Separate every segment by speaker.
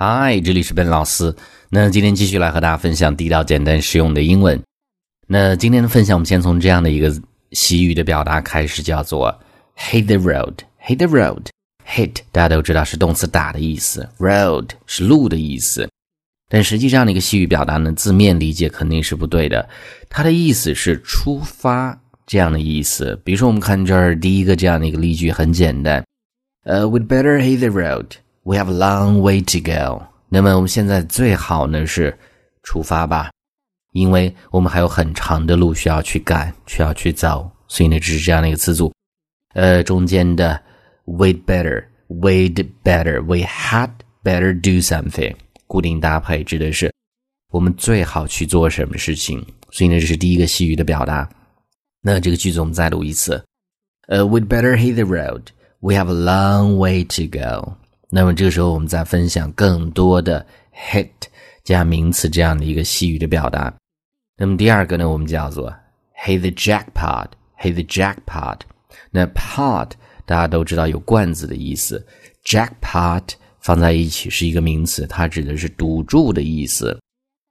Speaker 1: 嗨，这里是 Ben 老师。那今天继续来和大家分享地道、简单、实用的英文。那今天的分享，我们先从这样的一个习语的表达开始，叫做 “hit the road”。hit the road，hit 大家都知道是动词打的意思，road 是路的意思。但实际上的一个西语表达呢，字面理解肯定是不对的。它的意思是出发这样的意思。比如说，我们看这儿第一个这样的一个例句，很简单。呃，We'd better hit the road. We have a long way to go。那么我们现在最好呢是出发吧，因为我们还有很长的路需要去赶，需要去走。所以呢，只是这样的一个词组。呃，中间的 we'd better, we'd better, we had better do something，固定搭配指的是我们最好去做什么事情。所以呢，这是第一个习语的表达。那这个句子我们再读一次。呃，we'd better hit the road. We have a long way to go。 那么这个时候，我们再分享更多的 hit 加名词这样的一个西语的表达。那么第二个呢，我们叫做 hit the jackpot，hit the jackpot。那 pot 大家都知道有罐子的意思，jackpot 放在一起是一个名词，它指的是赌注的意思。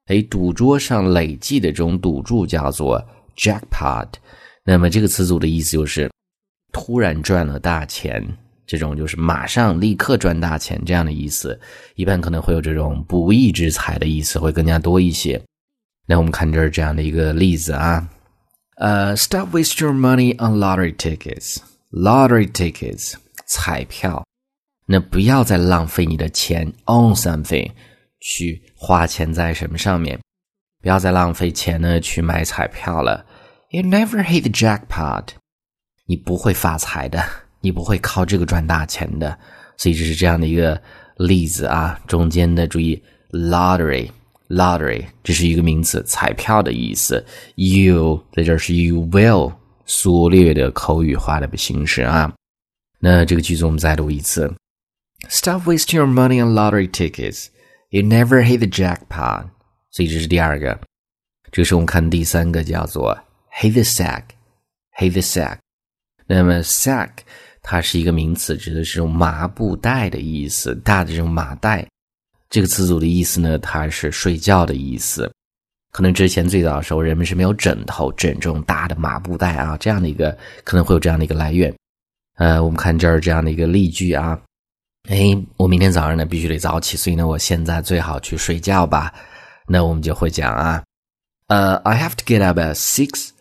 Speaker 1: 哎，赌桌上累计的这种赌注叫做 jackpot。那么这个词组的意思就是突然赚了大钱。这种就是马上立刻赚大钱这样的意思，一般可能会有这种不义之财的意思会更加多一些。那我们看这儿这样的一个例子啊，呃，Stop waste your money on lottery tickets. Lottery tickets，彩票。那不要再浪费你的钱 on something，去花钱在什么上面？不要再浪费钱呢去买彩票了。You never hit the jackpot，你不会发财的。你不会靠这个赚大钱的，所以这是这样的一个例子啊。中间的注意，lottery，lottery，这是一个名词，彩票的意思。You 在这儿是 you will，缩略的口语化的形式啊。那这个句子我们再读一次：Stop wasting your money on lottery tickets. You never hit the jackpot. 所以这是第二个。这是我们看第三个，叫做 hit the sack，hit the sack。那么 sack。它是一个名词，指的是麻布袋的意思，大的这种麻袋。这个词组的意思呢，它是睡觉的意思。可能之前最早的时候，人们是没有枕头枕这种大的麻布袋啊，这样的一个可能会有这样的一个来源。呃，我们看这儿这样的一个例句啊，哎，我明天早上呢必须得早起，所以呢，我现在最好去睡觉吧。那我们就会讲啊，呃，I have to get up at six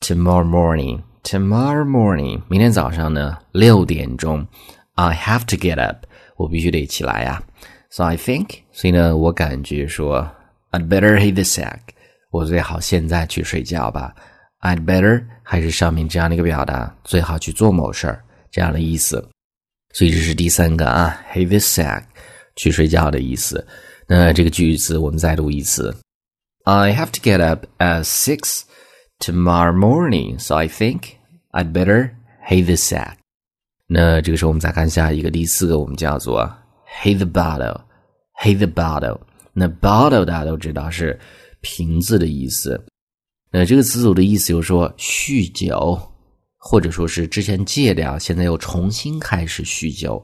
Speaker 1: tomorrow morning。Tomorrow morning，明天早上呢六点钟，I have to get up，我必须得起来呀。So I think，所以呢，我感觉说，I'd better hit the sack，我最好现在去睡觉吧。I'd better 还是上面这样的一个表达，最好去做某事儿这样的意思。所以这是第三个啊，hit the sack，去睡觉的意思。那这个句子我们再读一次，I have to get up at six tomorrow morning, so I think I'd better hate the sack。那这个时候我们再看下一个第四个，我们叫做 hate the bottle，hate the bottle。那 bottle 大家都知道是瓶子的意思。那这个词组的意思就是说酗酒，或者说是之前戒掉，现在又重新开始酗酒，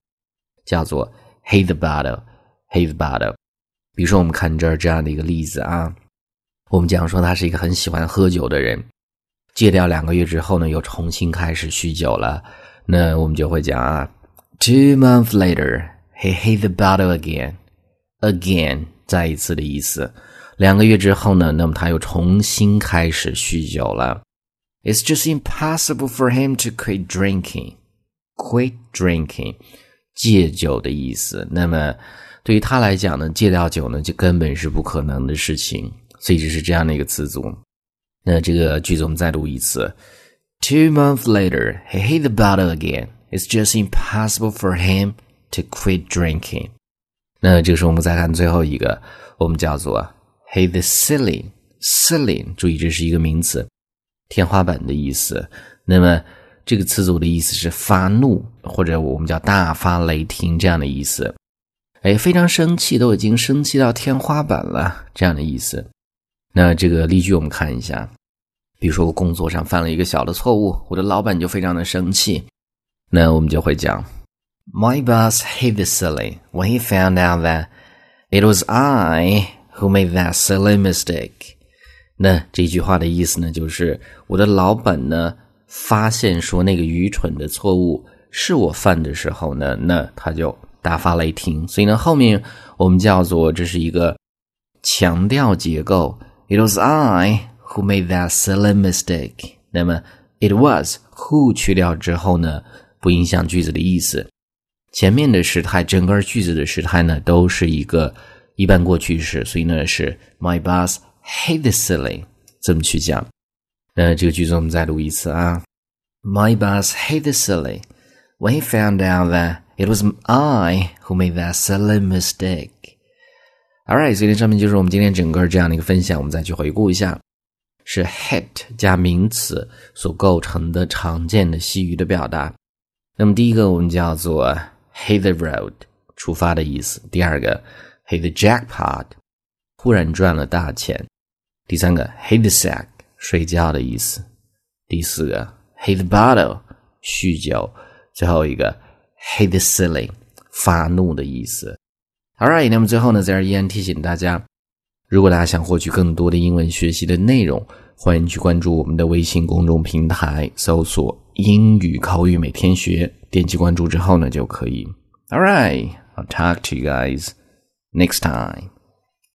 Speaker 1: 叫做 hate the bottle，hate the bottle。比如说我们看这儿这样的一个例子啊，我们讲说他是一个很喜欢喝酒的人。戒掉两个月之后呢，又重新开始酗酒了。那我们就会讲啊，Two months later, he hit the bottle again. Again，再一次的意思。两个月之后呢，那么他又重新开始酗酒了。It's just impossible for him to quit drinking. Quit drinking，戒酒的意思。那么对于他来讲呢，戒掉酒呢，就根本是不可能的事情。所以就是这样的一个词组。那这个句子我们再读一次。Two months later, he hit the bottle again. It's just impossible for him to quit drinking. 那这个时候我们再看最后一个，我们叫做 hit the ceiling. Ceiling，注意这是一个名词，天花板的意思。那么这个词组的意思是发怒，或者我们叫大发雷霆这样的意思。哎，非常生气，都已经生气到天花板了，这样的意思。那这个例句我们看一下，比如说我工作上犯了一个小的错误，我的老板就非常的生气，那我们就会讲，My boss hit the ceiling when he found out that It was I who made that silly mistake。那这句话的意思呢，就是我的老板呢发现说那个愚蠢的错误是我犯的时候呢，那他就大发雷霆。所以呢，后面我们叫做这是一个强调结构。It was I who made that silly mistake。那么 it was who 去掉之后呢，不影响句子的意思。前面的时态，整个句子的时态呢，都是一个一般过去式，所以呢是 My boss hate the silly 这么去讲。那这个句子我们再读一次啊。My boss hate the silly when he found out that it was I who made that silly mistake. Alright，所以上面就是我们今天整个这样的一个分享，我们再去回顾一下，是 hate 加名词所构成的常见的西语的表达。那么第一个我们叫做 hit the road，出发的意思；第二个 hit the jackpot，忽然赚了大钱；第三个 hit the sack，睡觉的意思；第四个 hit the bottle，酗酒；最后一个 hit the silly，发怒的意思。All right，那么最后呢，在这依然提醒大家，如果大家想获取更多的英文学习的内容，欢迎去关注我们的微信公众平台，搜索“英语口语每天学”，点击关注之后呢，就可以。All right，I'll talk to you guys next time.